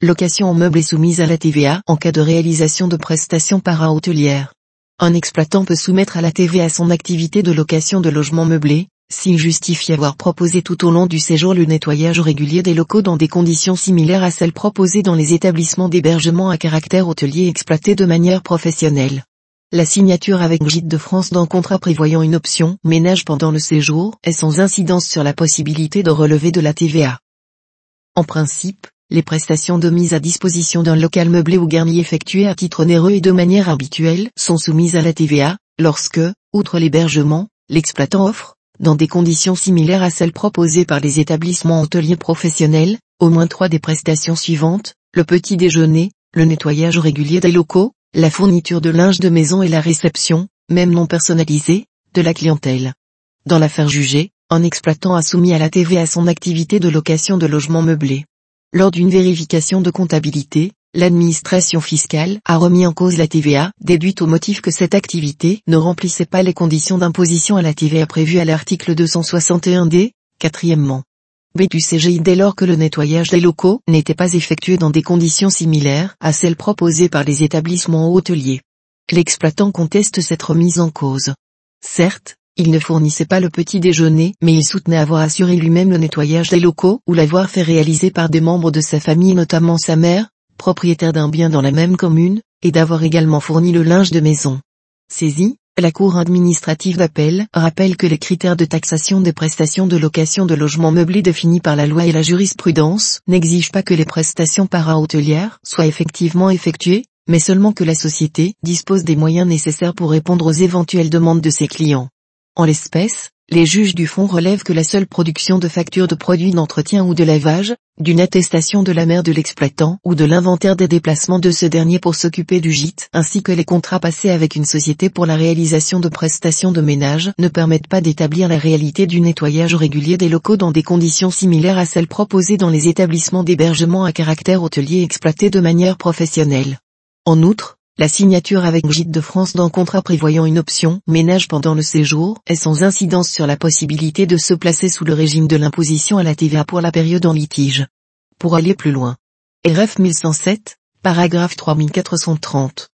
location en meubles est soumise à la TVA en cas de réalisation de prestations para-hôtelières. Un exploitant peut soumettre à la TVA son activité de location de logements meublés, s'il justifie avoir proposé tout au long du séjour le nettoyage régulier des locaux dans des conditions similaires à celles proposées dans les établissements d'hébergement à caractère hôtelier exploités de manière professionnelle. La signature avec Gîte de France d'un contrat prévoyant une option ménage pendant le séjour est sans incidence sur la possibilité de relever de la TVA. En principe, les prestations de mise à disposition d'un local meublé ou garni effectuées à titre onéreux et de manière habituelle sont soumises à la TVA, lorsque, outre l'hébergement, l'exploitant offre, dans des conditions similaires à celles proposées par les établissements hôteliers professionnels, au moins trois des prestations suivantes, le petit déjeuner, le nettoyage régulier des locaux, la fourniture de linge de maison et la réception, même non personnalisée, de la clientèle. Dans l'affaire jugée, un exploitant a soumis à la TVA son activité de location de logements meublés. Lors d'une vérification de comptabilité, l'administration fiscale a remis en cause la TVA, déduite au motif que cette activité ne remplissait pas les conditions d'imposition à la TVA prévues à l'article 261d, quatrièmement. B du CGI dès lors que le nettoyage des locaux n'était pas effectué dans des conditions similaires à celles proposées par les établissements hôteliers. L'exploitant conteste cette remise en cause. Certes, il ne fournissait pas le petit déjeuner, mais il soutenait avoir assuré lui-même le nettoyage des locaux ou l'avoir fait réaliser par des membres de sa famille notamment sa mère, propriétaire d'un bien dans la même commune, et d'avoir également fourni le linge de maison. Saisie, la Cour administrative d'appel rappelle que les critères de taxation des prestations de location de logements meublés définis par la loi et la jurisprudence n'exigent pas que les prestations para-hôtelières soient effectivement effectuées, mais seulement que la société dispose des moyens nécessaires pour répondre aux éventuelles demandes de ses clients. En l'espèce, les juges du fonds relèvent que la seule production de factures de produits d'entretien ou de lavage, d'une attestation de la mère de l'exploitant ou de l'inventaire des déplacements de ce dernier pour s'occuper du gîte, ainsi que les contrats passés avec une société pour la réalisation de prestations de ménage ne permettent pas d'établir la réalité du nettoyage régulier des locaux dans des conditions similaires à celles proposées dans les établissements d'hébergement à caractère hôtelier exploités de manière professionnelle. En outre, la signature avec Gîte de France d'un contrat prévoyant une option ménage pendant le séjour est sans incidence sur la possibilité de se placer sous le régime de l'imposition à la TVA pour la période en litige. Pour aller plus loin. RF 1107, paragraphe 3430.